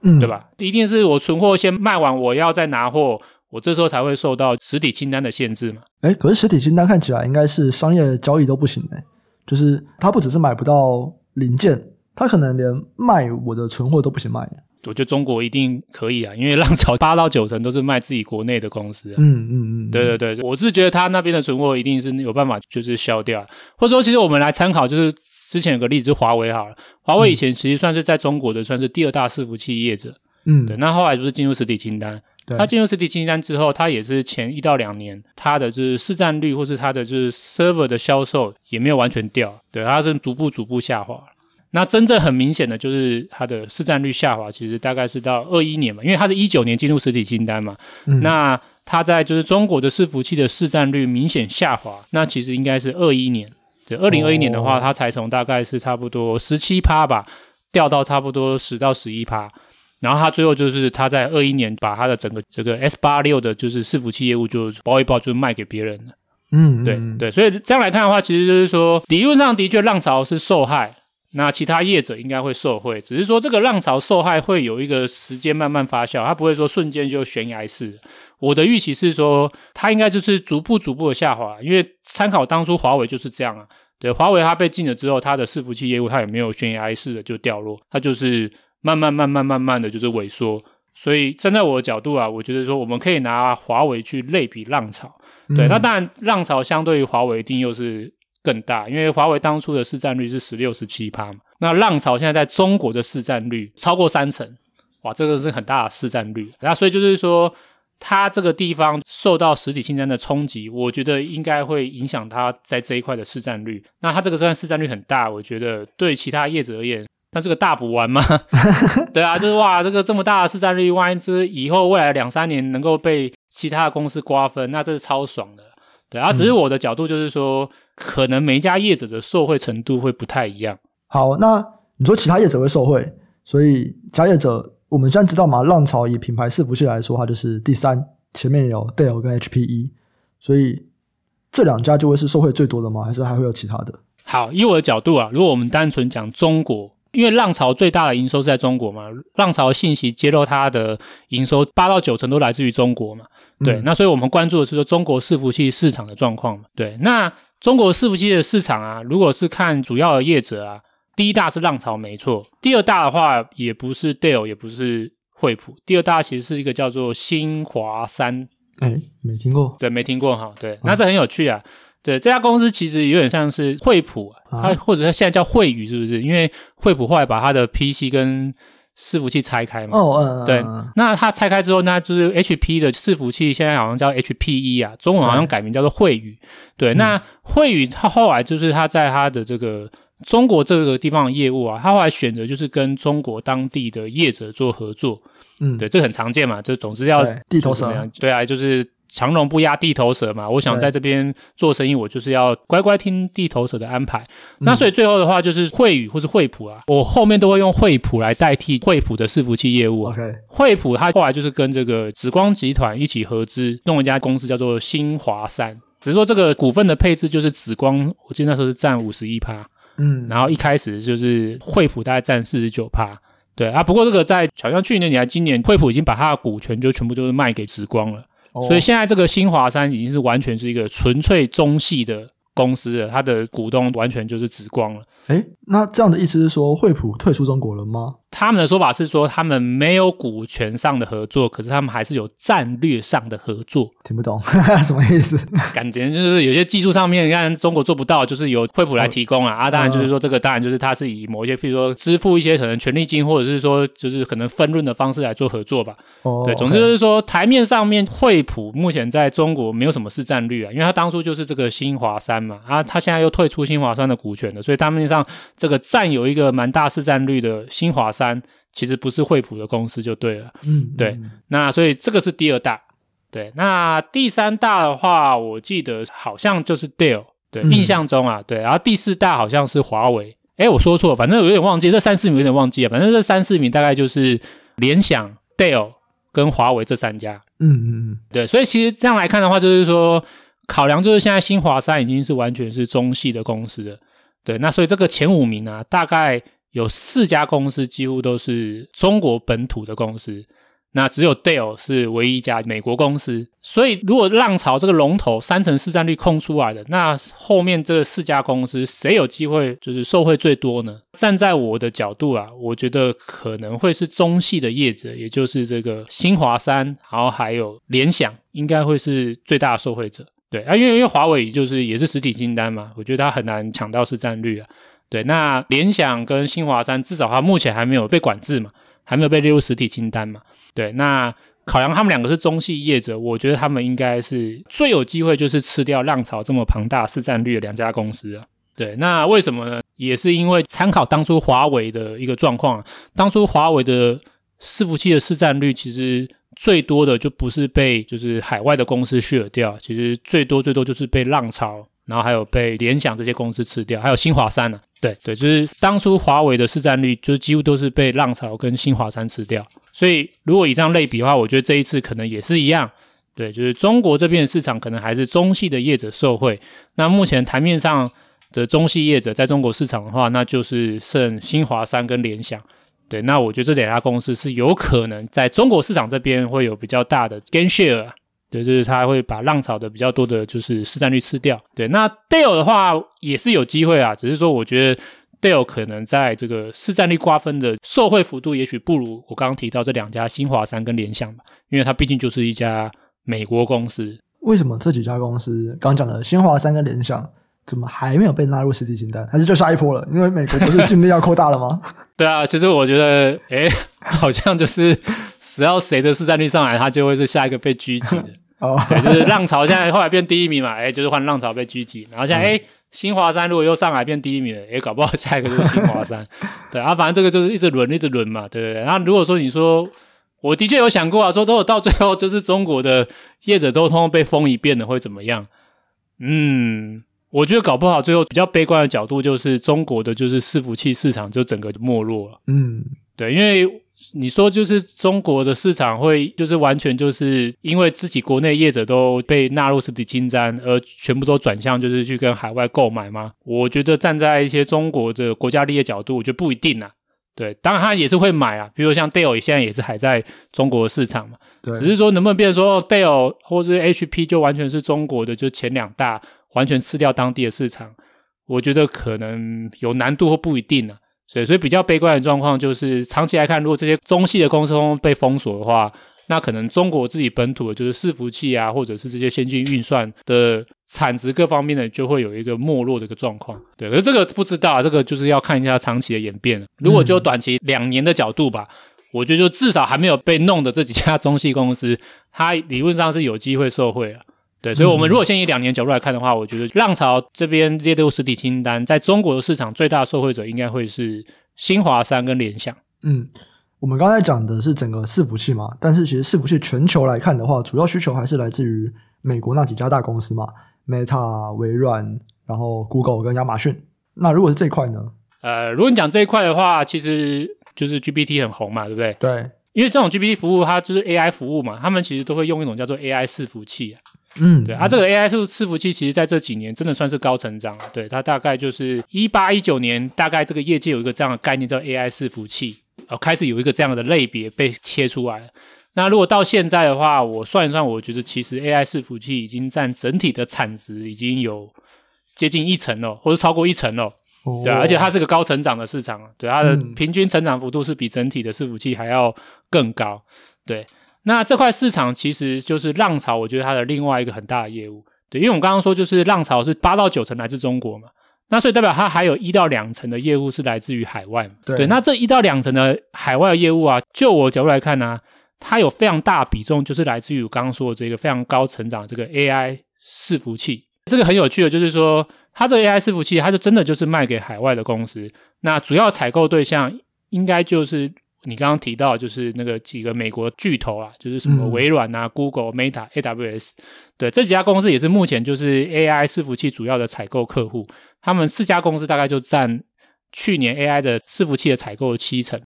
嗯，对吧？一定是我存货先卖完，我要再拿货。我这时候才会受到实体清单的限制嘛？哎，可是实体清单看起来应该是商业交易都不行哎，就是他不只是买不到零件，他可能连卖我的存货都不行卖。我觉得中国一定可以啊，因为浪潮八到九成都是卖自己国内的公司。嗯嗯嗯，对对对，我是觉得他那边的存货一定是有办法就是消掉，或者说其实我们来参考，就是之前有个例子，华为好了，华为以前其实算是在中国的算是第二大伺服器业者。嗯，对，那后来就是进入实体清单。它进入实体清单之后，它也是前一到两年，它的就是市占率或是它的就是 server 的销售也没有完全掉，对，它是逐步逐步下滑。那真正很明显的就是它的市占率下滑，其实大概是到二一年嘛，因为它是一九年进入实体清单嘛，嗯、那它在就是中国的伺服器的市占率明显下滑，那其实应该是二一年，对，二零二一年的话，它才从大概是差不多十七趴吧，掉到差不多十到十一趴。然后他最后就是他在二一年把他的整个这个 S 八六的就是伺服器业务就包一包就卖给别人了。嗯，对对，所以这样来看的话，其实就是说理论上的确浪潮是受害，那其他业者应该会受惠，只是说这个浪潮受害会有一个时间慢慢发酵，它不会说瞬间就悬崖式。我的预期是说，它应该就是逐步逐步的下滑，因为参考当初华为就是这样啊。对，华为它被禁了之后，它的伺服器业务它也没有悬崖式的就掉落，它就是。慢慢慢慢慢慢的就是萎缩，所以站在我的角度啊，我觉得说我们可以拿华为去类比浪潮，对，嗯、那当然浪潮相对于华为一定又是更大，因为华为当初的市占率是十六十七趴嘛，那浪潮现在在中国的市占率超过三成，哇，这个是很大的市占率，那所以就是说它这个地方受到实体清单的冲击，我觉得应该会影响它在这一块的市占率，那它这个算市占率很大，我觉得对其他业者而言。那这个大补丸吗？[laughs] 对啊，就是哇，这个这么大的市占率，万一之以后未来两三年能够被其他的公司瓜分，那这是超爽的。对啊，只是我的角度就是说，嗯、可能每一家业者的受惠程度会不太一样。好，那你说其他业者会受惠，所以其他业者我们现在知道嘛？浪潮以品牌伺服器来说，它就是第三，前面有 Dell 跟 HPE，所以这两家就会是受惠最多的吗？还是还会有其他的？好，以我的角度啊，如果我们单纯讲中国。因为浪潮最大的营收是在中国嘛，浪潮信息揭露它的营收八到九成都来自于中国嘛，对，嗯、那所以我们关注的是说中国伺服器市场的状况嘛，对，那中国伺服器的市场啊，如果是看主要的业者啊，第一大是浪潮没错，第二大的话也不是 Dell，也不是惠普，第二大其实是一个叫做新华三，哎，没听过，对，没听过哈，对，那这很有趣啊。对，这家公司其实有点像是惠普，它、啊、或者它现在叫惠宇，是不是？因为惠普后来把它的 PC 跟伺服器拆开嘛。哦，嗯，对。那它拆开之后，那就是 HP 的伺服器现在好像叫 HPE 啊，中文好像改名叫做惠宇。对，那惠宇它后来就是它在它的这个中国这个地方的业务啊，他后来选择就是跟中国当地的业者做合作。嗯，对，这很常见嘛，就总之要地头蛇。对啊，就是。强龙不压地头蛇嘛，我想在这边做生意，我就是要乖乖听地头蛇的安排。嗯、那所以最后的话就是惠宇或是惠普啊，我后面都会用惠普来代替惠普的伺服器业务啊。Okay. 惠普它后来就是跟这个紫光集团一起合资弄一家公司叫做新华三，只是说这个股份的配置就是紫光，我记得那时候是占五十一趴，嗯，然后一开始就是惠普大概占四十九趴，对啊。不过这个在好像去年你还今年惠普已经把它的股权就全部就是卖给紫光了。所以现在这个新华山已经是完全是一个纯粹中系的公司了，它的股东完全就是紫光了。诶，那这样的意思是说惠普退出中国了吗？他们的说法是说，他们没有股权上的合作，可是他们还是有战略上的合作。听不懂 [laughs] 什么意思？[laughs] 感觉就是有些技术上面，你看中国做不到，就是由惠普来提供啊。哦、啊，当然就是说这个，当然就是他是以某一些，譬如说支付一些可能权利金，或者是说就是可能分润的方式来做合作吧。哦，对，总之就是说台面上面惠普目前在中国没有什么市占率啊，因为他当初就是这个新华山嘛，啊，他现在又退出新华山的股权了，所以他们上这个占有一个蛮大市占率的新华三。其实不是惠普的公司就对了，嗯，对，那所以这个是第二大，对，那第三大的话，我记得好像就是 Dell，对，嗯、印象中啊，对，然后第四大好像是华为，哎，我说错了，反正我有点忘记，这三四名有点忘记了，反正这三四名大概就是联想、Dell 跟华为这三家，嗯嗯嗯，对，所以其实这样来看的话，就是说考量就是现在新华三已经是完全是中系的公司了，对，那所以这个前五名啊，大概。有四家公司几乎都是中国本土的公司，那只有 Dell 是唯一一家美国公司。所以，如果浪潮这个龙头三成市占率空出来的，那后面这四家公司谁有机会就是受惠最多呢？站在我的角度啊，我觉得可能会是中系的业者，也就是这个新华三，然后还有联想，应该会是最大的受惠者。对啊，因为因为华为就是也是实体清单嘛，我觉得它很难抢到市占率啊。对，那联想跟新华三至少它目前还没有被管制嘛，还没有被列入实体清单嘛。对，那考量他们两个是中系业者，我觉得他们应该是最有机会就是吃掉浪潮这么庞大市占率的两家公司啊。对，那为什么呢？也是因为参考当初华为的一个状况，当初华为的伺服器的市占率其实最多的就不是被就是海外的公司削掉，其实最多最多就是被浪潮。然后还有被联想这些公司吃掉，还有新华三呢、对对，就是当初华为的市占率，就是几乎都是被浪潮跟新华三吃掉。所以如果以这样类比的话，我觉得这一次可能也是一样。对，就是中国这边的市场可能还是中系的业者受惠。那目前台面上的中系业者在中国市场的话，那就是剩新华三跟联想。对，那我觉得这两家公司是有可能在中国市场这边会有比较大的 gain share。对，就是他会把浪潮的比较多的，就是市占率吃掉。对，那 Dell 的话也是有机会啊，只是说我觉得 Dell 可能在这个市占率瓜分的受惠幅度，也许不如我刚刚提到这两家新华三跟联想吧，因为它毕竟就是一家美国公司。为什么这几家公司刚讲的新华三跟联想，怎么还没有被纳入实体清单？还是就下一波了？因为美国不是禁令要扩大了吗？[laughs] 对啊，其实我觉得，诶好像就是只要谁的市占率上来，他就会是下一个被狙击的。[laughs] 哦，对，就是浪潮现在后来变第一名嘛，哎，就是换浪潮被狙击，然后现在哎，新华山如果又上来变第一名了，哎，搞不好下一个就是新华山，[laughs] 对啊，反正这个就是一直轮，一直轮嘛，对不对？那如果说你说，我的确有想过啊，说如果到最后就是中国的业者都通通被封一遍了，会怎么样？嗯，我觉得搞不好最后比较悲观的角度就是中国的就是伺服器市场就整个没落了，嗯，对，因为。你说就是中国的市场会就是完全就是因为自己国内业者都被纳入实体清单，而全部都转向就是去跟海外购买吗？我觉得站在一些中国的国家利益角度，我觉得不一定啊。对，当然他也是会买啊，比如像 Dell 现在也是还在中国市场嘛，对，只是说能不能变成说 Dell 或者 HP 就完全是中国的就前两大，完全吃掉当地的市场，我觉得可能有难度或不一定啊。所以，所以比较悲观的状况就是，长期来看，如果这些中系的公司被封锁的话，那可能中国自己本土的，就是伺服器啊，或者是这些先进运算的产值各方面的，就会有一个没落的一个状况。对，可是这个不知道啊，这个就是要看一下长期的演变。如果就短期两年的角度吧，我觉得就至少还没有被弄的这几家中系公司，它理论上是有机会受惠了。对，所以，我们如果先以两年角度来看的话，我觉得浪潮这边列入实体清单，在中国的市场最大的受惠者应该会是新华三跟联想。嗯，我们刚才讲的是整个伺服器嘛，但是其实伺服器全球来看的话，主要需求还是来自于美国那几家大公司嘛，Meta、微软，然后 Google 跟亚马逊。那如果是这一块呢？呃，如果你讲这一块的话，其实就是 GPT 很红嘛，对不对？对，因为这种 GPT 服务它就是 AI 服务嘛，他们其实都会用一种叫做 AI 伺服器啊。嗯，对啊，这个 AI 伺服器其实在这几年真的算是高成长。对，它大概就是一八一九年，大概这个业界有一个这样的概念叫 AI 伺服器，哦，开始有一个这样的类别被切出来。那如果到现在的话，我算一算，我觉得其实 AI 伺服器已经占整体的产值已经有接近一成了，或者超过一成了。哦、对、啊，而且它是个高成长的市场，对，它的平均成长幅度是比整体的伺服器还要更高，对。那这块市场其实就是浪潮，我觉得它的另外一个很大的业务，对，因为我们刚刚说就是浪潮是八到九成来自中国嘛，那所以代表它还有一到两成的业务是来自于海外，对，对。那这一到两成的海外的业务啊，就我角度来看呢、啊，它有非常大比重就是来自于我刚刚说的这个非常高成长的这个 AI 伺服器。这个很有趣的，就是说它这个 AI 伺服器，它就真的就是卖给海外的公司，那主要采购对象应该就是。你刚刚提到就是那个几个美国巨头啊，就是什么微软啊、嗯、Google、Meta、AWS，对，这几家公司也是目前就是 AI 伺服器主要的采购客户。他们四家公司大概就占去年 AI 的伺服器的采购的七成。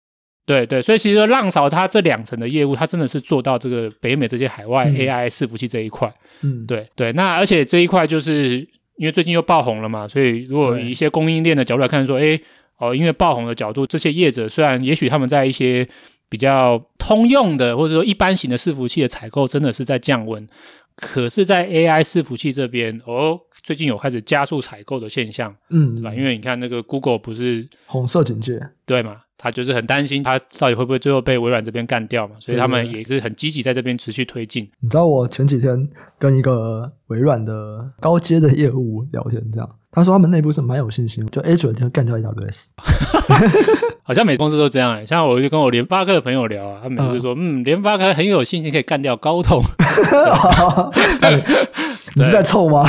对对，所以其实浪潮它这两层的业务，它真的是做到这个北美这些海外 AI 伺服器这一块。嗯，对对。那而且这一块就是因为最近又爆红了嘛，所以如果以一些供应链的角度来看说，哎。哦，因为爆红的角度，这些业者虽然也许他们在一些比较通用的或者说一般型的伺服器的采购真的是在降温，可是，在 AI 伺服器这边，哦，最近有开始加速采购的现象，嗯，对吧？因为你看那个 Google 不是红色警戒，对吗？他就是很担心，他到底会不会最后被微软这边干掉嘛？所以他们也是很积极在这边持续推进。你知道我前几天跟一个微软的高阶的业务聊天，这样他说他们内部是蛮有信心，就 Azure 就干掉 AWS。[laughs] 好像每公司都这样像我就跟我联发科的朋友聊啊，他们就说嗯，联、嗯、发科很有信心可以干掉高通。[laughs] [laughs] 你是在凑吗？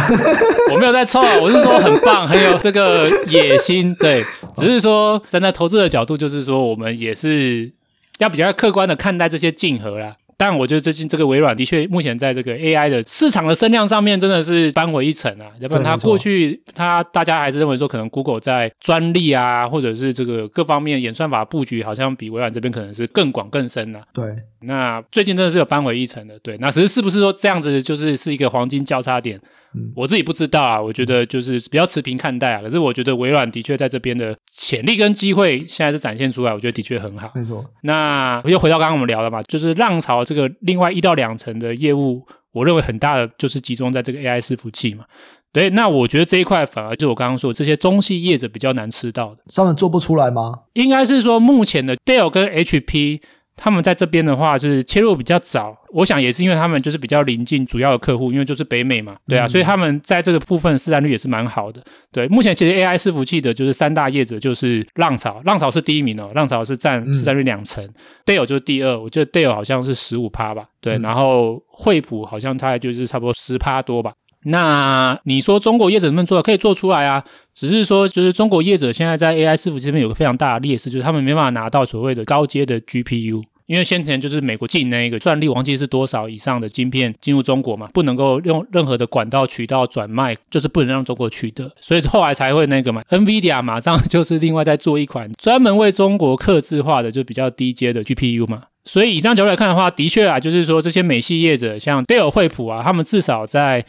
我没有在凑啊，我是说很棒，很有这个野心。对，只是说站在投资的角度，就是说我们也是要比较客观的看待这些竞合啦。但我觉得最近这个微软的确目前在这个 AI 的市场的声量上面真的是扳回一城啊！要不然它过去它大家还是认为说可能 Google 在专利啊，或者是这个各方面演算法布局好像比微软这边可能是更广更深啊。对，那最近真的是有扳回一城的。对，那只是是不是说这样子就是是一个黄金交叉点？嗯，我自己不知道啊，我觉得就是比较持平看待啊。可是我觉得微软的确在这边的潜力跟机会现在是展现出来，我觉得的确很好。没错。那又回到刚刚我们聊的嘛，就是浪潮这个另外一到两层的业务，我认为很大的就是集中在这个 AI 伺服器嘛。对，那我觉得这一块反而就我刚刚说这些中系业者比较难吃到的，他们做不出来吗？应该是说目前的 Dell 跟 HP。他们在这边的话是切入比较早，我想也是因为他们就是比较临近主要的客户，因为就是北美嘛，对啊，嗯、所以他们在这个部分市占率也是蛮好的。对，目前其实 AI 伺服器的就是三大业者就是浪潮，浪潮是第一名哦，浪潮是占市占率两成、嗯、Dell 就是第二，我觉得 Dell 好像是十五趴吧，对，嗯、然后惠普好像大概就是差不多十趴多吧。那你说中国业者能不能做？可以做出来啊，只是说就是中国业者现在在 AI 伺服这边有个非常大的劣势，就是他们没办法拿到所谓的高阶的 GPU。因为先前就是美国禁那个专利，忘记是多少以上的晶片进入中国嘛，不能够用任何的管道渠道转卖，就是不能让中国取得，所以后来才会那个嘛，NVIDIA 马上就是另外再做一款专门为中国克制化的，就比较低阶的 GPU 嘛。所以以这样角度来看的话，的确啊，就是说这些美系业者像 Dell、惠普啊，他们至少在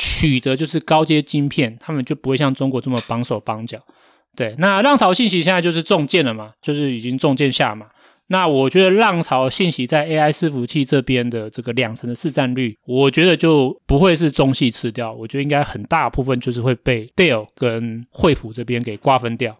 取得就是高阶晶片，他们就不会像中国这么绑手绑脚。对，那浪潮信息现在就是中箭了嘛，就是已经中箭下嘛。那我觉得浪潮信息在 AI 伺服器这边的这个两成的市占率，我觉得就不会是中系吃掉，我觉得应该很大部分就是会被 Dell 跟惠普这边给瓜分掉。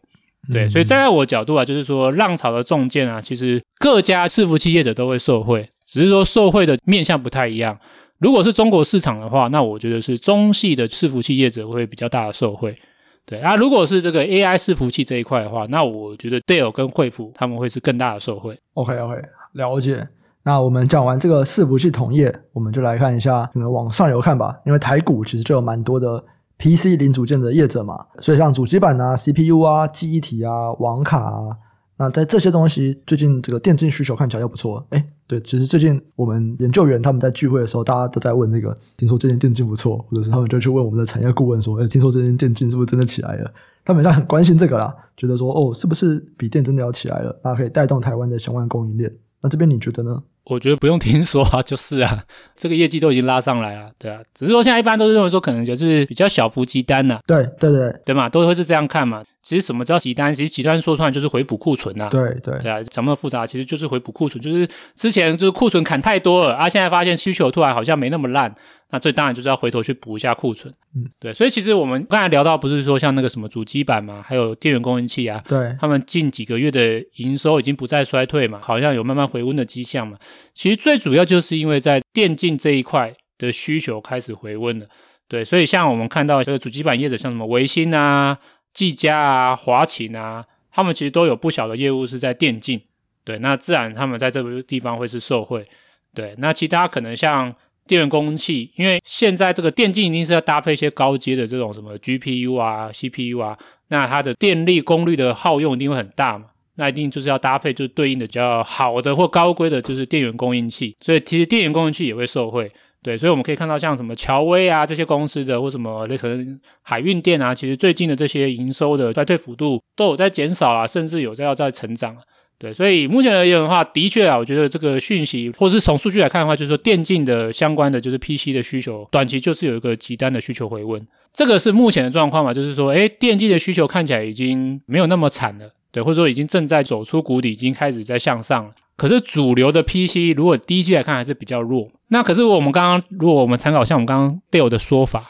对，嗯、所以站在我角度啊，就是说浪潮的中箭啊，其实各家伺服器业者都会受惠，只是说受惠的面向不太一样。如果是中国市场的话，那我觉得是中系的伺服器业者会比较大的受惠。对啊，如果是这个 AI 伺服器这一块的话，那我觉得 Dell 跟惠普他们会是更大的受惠。OK OK，了解。那我们讲完这个伺服器同业，我们就来看一下可能往上游看吧。因为台股其实就有蛮多的 PC 零组件的业者嘛，所以像主机板啊、CPU 啊、记忆体啊、网卡啊。那在这些东西最近这个电竞需求看起来又不错，哎，对，其实最近我们研究员他们在聚会的时候，大家都在问这个，听说这间电竞不错，或者是他们就去问我们的产业顾问说，哎，听说这间电竞是不是真的起来了？他们好像很关心这个啦，觉得说，哦，是不是笔电真的要起来了？那可以带动台湾的相关供应链。那这边你觉得呢？我觉得不用听说啊，[laughs] 就是啊，这个业绩都已经拉上来了，对啊，只是说现在一般都是认为说可能就是比较小幅积单呐，对对对，对嘛，都会是这样看嘛。其实什么叫急单？其实急单说出来就是回补库存啊。对对对啊，怎么复杂？其实就是回补库存，就是之前就是库存砍太多了啊，现在发现需求突然好像没那么烂，那这当然就是要回头去补一下库存。嗯，对，所以其实我们刚才聊到不是说像那个什么主机板嘛，还有电源供应器啊，对，他们近几个月的营收已经不再衰退嘛，好像有慢慢回温的迹象嘛。其实最主要就是因为在电竞这一块的需求开始回温了。对，所以像我们看到这个主机板业者，像什么微星啊、技嘉啊、华擎啊，他们其实都有不小的业务是在电竞。对，那自然他们在这个地方会是受惠。对，那其他可能像电源供应器，因为现在这个电竞一定是要搭配一些高阶的这种什么 GPU 啊、CPU 啊，那它的电力功率的耗用一定会很大嘛，那一定就是要搭配就是对应的比较好的或高规的，就是电源供应器。所以其实电源供应器也会受惠。对，所以我们可以看到，像什么乔威啊这些公司的，或什么那可能海运电啊，其实最近的这些营收的衰退幅度都有在减少啊，甚至有在要在成长。对，所以目前而言的话，的确啊，我觉得这个讯息，或是从数据来看的话，就是说电竞的相关的就是 PC 的需求，短期就是有一个极端的需求回温，这个是目前的状况嘛，就是说，诶，电竞的需求看起来已经没有那么惨了，对，或者说已经正在走出谷底，已经开始在向上了。可是主流的 PC 如果第一季来看还是比较弱，那可是我们刚刚如果我们参考像我们刚刚 Dale 的说法，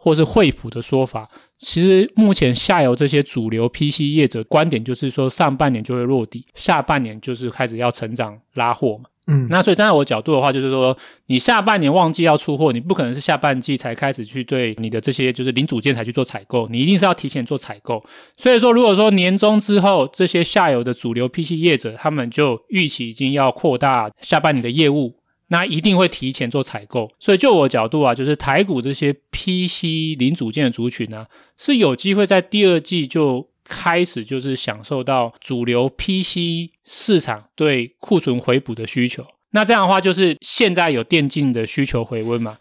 或是惠普的说法，其实目前下游这些主流 PC 业者观点就是说上半年就会落地，下半年就是开始要成长拉货嘛。嗯，那所以站在我角度的话，就是说，你下半年旺季要出货，你不可能是下半季才开始去对你的这些就是零组件才去做采购，你一定是要提前做采购。所以说，如果说年终之后这些下游的主流 PC 业者，他们就预期已经要扩大下半年的业务，那一定会提前做采购。所以就我角度啊，就是台股这些 PC 零组件的族群呢、是有机会在第二季就。开始就是享受到主流 PC 市场对库存回补的需求，那这样的话就是现在有电竞的需求回温嘛，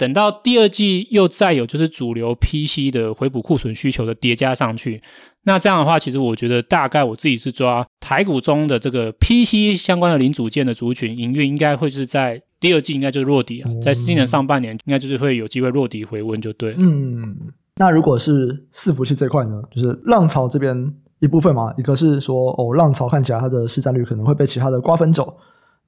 等到第二季又再有就是主流 PC 的回补库存需求的叠加上去，那这样的话其实我觉得大概我自己是抓台股中的这个 PC 相关的零组件的族群营运应该会是在第二季应该就是落底啊，在今年上半年应该就是会有机会落底回温就对。嗯。那如果是伺服器这块呢，就是浪潮这边一部分嘛，一个是说哦，浪潮看起来它的市占率可能会被其他的瓜分走，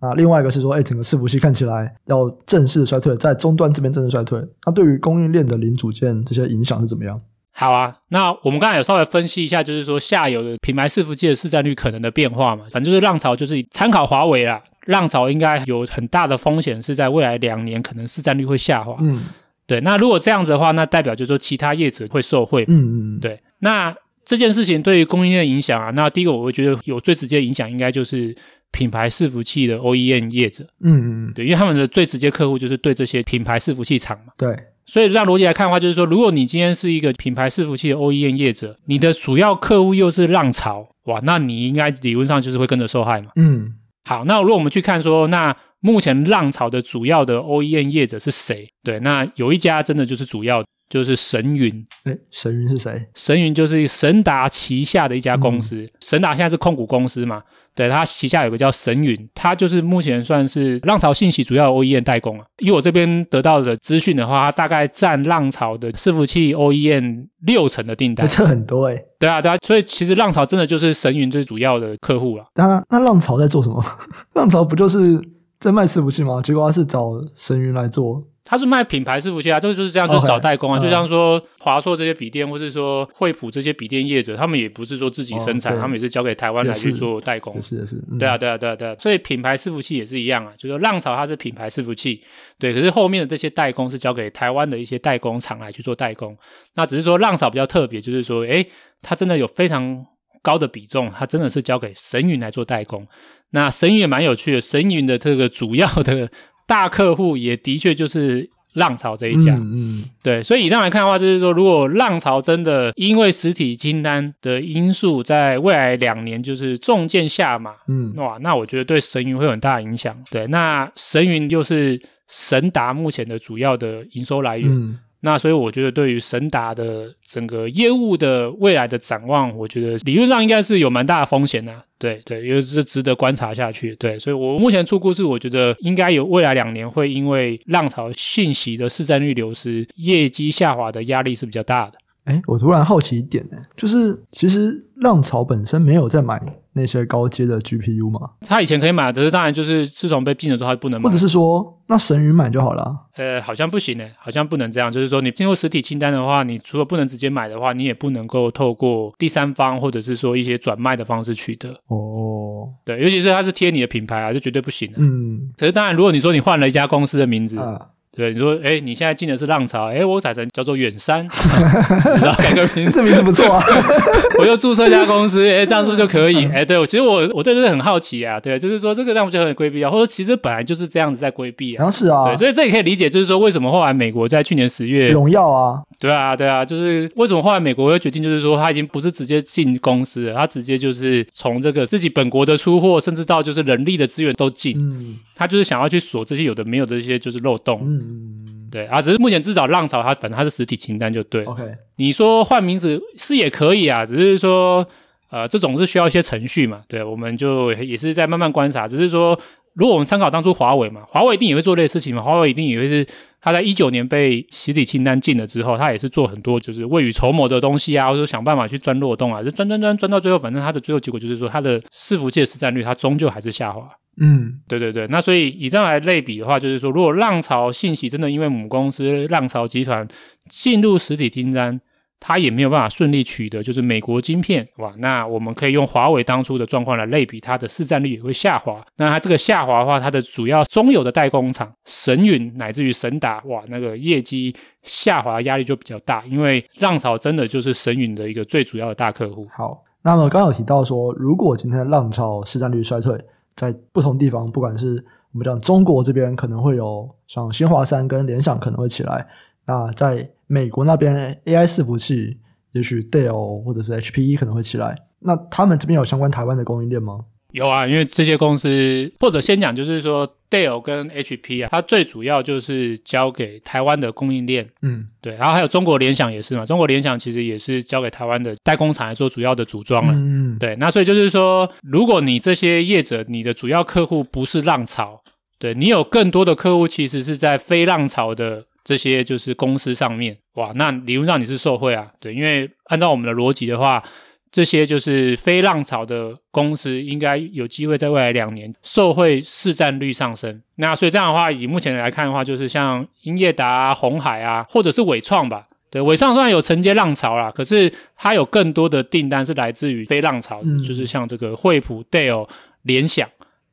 啊，另外一个是说，哎，整个伺服器看起来要正式衰退，在终端这边正式衰退，那对于供应链的零组件这些影响是怎么样？好啊，那我们刚才有稍微分析一下，就是说下游的品牌伺服器的市占率可能的变化嘛，反正就是浪潮就是参考华为啦，浪潮应该有很大的风险是在未来两年可能市占率会下滑。嗯。对，那如果这样子的话，那代表就是说其他业者会受惠。嗯嗯，对。那这件事情对于供应链的影响啊，那第一个我会觉得有最直接的影响，应该就是品牌伺服器的 OEM 业者。嗯嗯，对，因为他们的最直接客户就是对这些品牌伺服器厂嘛。对。所以让逻辑来看的话，就是说，如果你今天是一个品牌伺服器的 OEM 业者，你的主要客户又是浪潮，哇，那你应该理论上就是会跟着受害嘛。嗯。好，那如果我们去看说，那目前浪潮的主要的 OEM 业者是谁？对，那有一家真的就是主要就是神云。哎，神云是谁？神云就是神达旗下的一家公司。嗯、神达现在是控股公司嘛？对，它旗下有个叫神云，它就是目前算是浪潮信息主要 OEM 代工啊。以我这边得到的资讯的话，它大概占浪潮的伺服器 OEM 六成的订单，这很多诶。对啊，对啊，所以其实浪潮真的就是神云最主要的客户了。那那浪潮在做什么？[laughs] 浪潮不就是？在卖伺服器吗？结果他是找神云来做，他是卖品牌伺服器啊，这个就是这样，就是找代工啊就像说华硕这些笔电，或是说惠普这些笔电业者，他们也不是说自己生产，哦、他们也是交给台湾来去做代工，是的是，对啊对啊对啊对啊，所以品牌伺服器也是一样啊，就是说浪潮它是品牌伺服器，对，可是后面的这些代工是交给台湾的一些代工厂来去做代工，那只是说浪潮比较特别，就是说，诶，它真的有非常高的比重，它真的是交给神云来做代工。那神云也蛮有趣的，神云的这个主要的大客户也的确就是浪潮这一家。嗯，嗯对，所以以上来看的话，就是说，如果浪潮真的因为实体清单的因素，在未来两年就是重剑下马，嗯，哇，那我觉得对神云会有很大的影响。对，那神云就是神达目前的主要的营收来源。嗯那所以我觉得，对于神达的整个业务的未来的展望，我觉得理论上应该是有蛮大的风险的。对对，也是值得观察下去。对，所以我目前出估是，我觉得应该有未来两年会因为浪潮信息的市占率流失、业绩下滑的压力是比较大的。哎，我突然好奇一点，就是其实浪潮本身没有在买那些高阶的 GPU 吗？他以前可以买，只是当然就是自从被禁了之后，他不能买。或者是说，那神云买就好了？呃，好像不行诶，好像不能这样。就是说，你进入实体清单的话，你除了不能直接买的话，你也不能够透过第三方或者是说一些转卖的方式取得。哦，对，尤其是它是贴你的品牌啊，就绝对不行。嗯，可是当然，如果你说你换了一家公司的名字。啊对，你说，哎，你现在进的是浪潮，哎，我改成叫做远山，[laughs] 知道 [laughs] 改个名字，[laughs] 这名字不错啊。我就注册一家公司，哎，这样子就可以。哎，对，我其实我我对这个很好奇啊，对，就是说这个让我觉得很规避啊，或者其实本来就是这样子在规避啊。好像是啊。对，所以这也可以理解，就是说为什么后来美国在去年十月，荣耀啊，对啊，对啊，就是为什么后来美国会决定，就是说他已经不是直接进公司了，他直接就是从这个自己本国的出货，甚至到就是人力的资源都进，嗯，他就是想要去锁这些有的没有的这些就是漏洞，嗯。对啊，只是目前至少浪潮它反正它是实体清单就对。OK，你说换名字是也可以啊，只是说呃这种是需要一些程序嘛。对，我们就也是在慢慢观察。只是说，如果我们参考当初华为嘛，华为一定也会做类似事情嘛。华为一定也会是他在一九年被实体清单禁了之后，他也是做很多就是未雨绸缪的东西啊，或者说想办法去钻漏洞啊，就钻钻钻钻到最后，反正他的最后结果就是说，他的伺服器的市占率它终究还是下滑。嗯，对对对，那所以以这样来类比的话，就是说，如果浪潮信息真的因为母公司浪潮集团进入实体清单，它也没有办法顺利取得就是美国晶片，哇，那我们可以用华为当初的状况来类比，它的市占率也会下滑。那它这个下滑的话，它的主要中游的代工厂神云乃至于神达，哇，那个业绩下滑压力就比较大，因为浪潮真的就是神云的一个最主要的大客户。好，那么刚有提到说，如果今天的浪潮市占率衰退。在不同地方，不管是我们讲中国这边可能会有像新华三跟联想可能会起来，那在美国那边 AI 伺服器，也许 Dell 或者是 HPE 可能会起来，那他们这边有相关台湾的供应链吗？有啊，因为这些公司，或者先讲，就是说 Dell 跟 HP 啊，它最主要就是交给台湾的供应链，嗯，对，然后还有中国联想也是嘛，中国联想其实也是交给台湾的代工厂来做主要的组装了，嗯，对，那所以就是说，如果你这些业者，你的主要客户不是浪潮，对，你有更多的客户其实是在非浪潮的这些就是公司上面，哇，那理论上你是受惠啊，对，因为按照我们的逻辑的话。这些就是非浪潮的公司，应该有机会在未来两年受惠市占率上升。那所以这样的话，以目前来看的话，就是像英业达啊、鸿海啊，或者是纬创吧。对，纬创虽然有承接浪潮啦，可是它有更多的订单是来自于非浪潮的，嗯、就是像这个惠普、Dell、联想。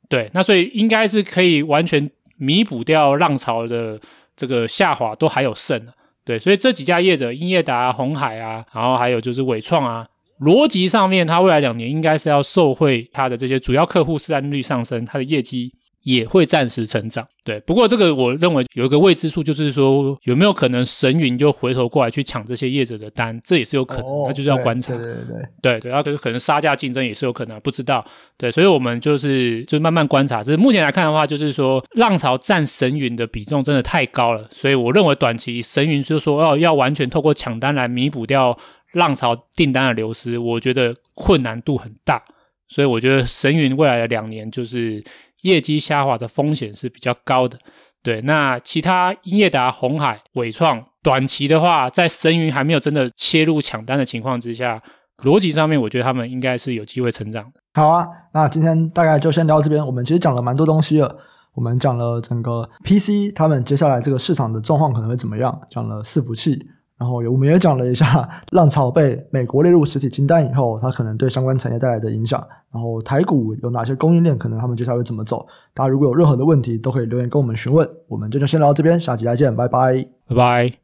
对，那所以应该是可以完全弥补掉浪潮的这个下滑，都还有剩。对，所以这几家业者，英业达啊、鸿海啊，然后还有就是伟创啊。逻辑上面，它未来两年应该是要受惠它的这些主要客户市占率上升，它的业绩也会暂时成长。对，不过这个我认为有一个未知数，就是说有没有可能神云就回头过来去抢这些业者的单，这也是有可能，那、哦、就是要观察。对对对对，对对，然后可能杀价竞争也是有可能，不知道。对，所以我们就是就慢慢观察。只是目前来看的话，就是说浪潮占神云的比重真的太高了，所以我认为短期神云就是说要要完全透过抢单来弥补掉。浪潮订单的流失，我觉得困难度很大，所以我觉得神云未来的两年就是业绩下滑的风险是比较高的。对，那其他英业达、鸿海、伟创，短期的话，在神云还没有真的切入抢单的情况之下，逻辑上面，我觉得他们应该是有机会成长。好啊，那今天大概就先聊到这边。我们其实讲了蛮多东西了，我们讲了整个 PC，他们接下来这个市场的状况可能会怎么样，讲了伺服器。然后我们也讲了一下浪潮被美国列入实体清单以后，它可能对相关产业带来的影响。然后台股有哪些供应链，可能他们接下来会怎么走？大家如果有任何的问题，都可以留言跟我们询问。我们这就先聊到这边，下期再见，拜拜，拜拜。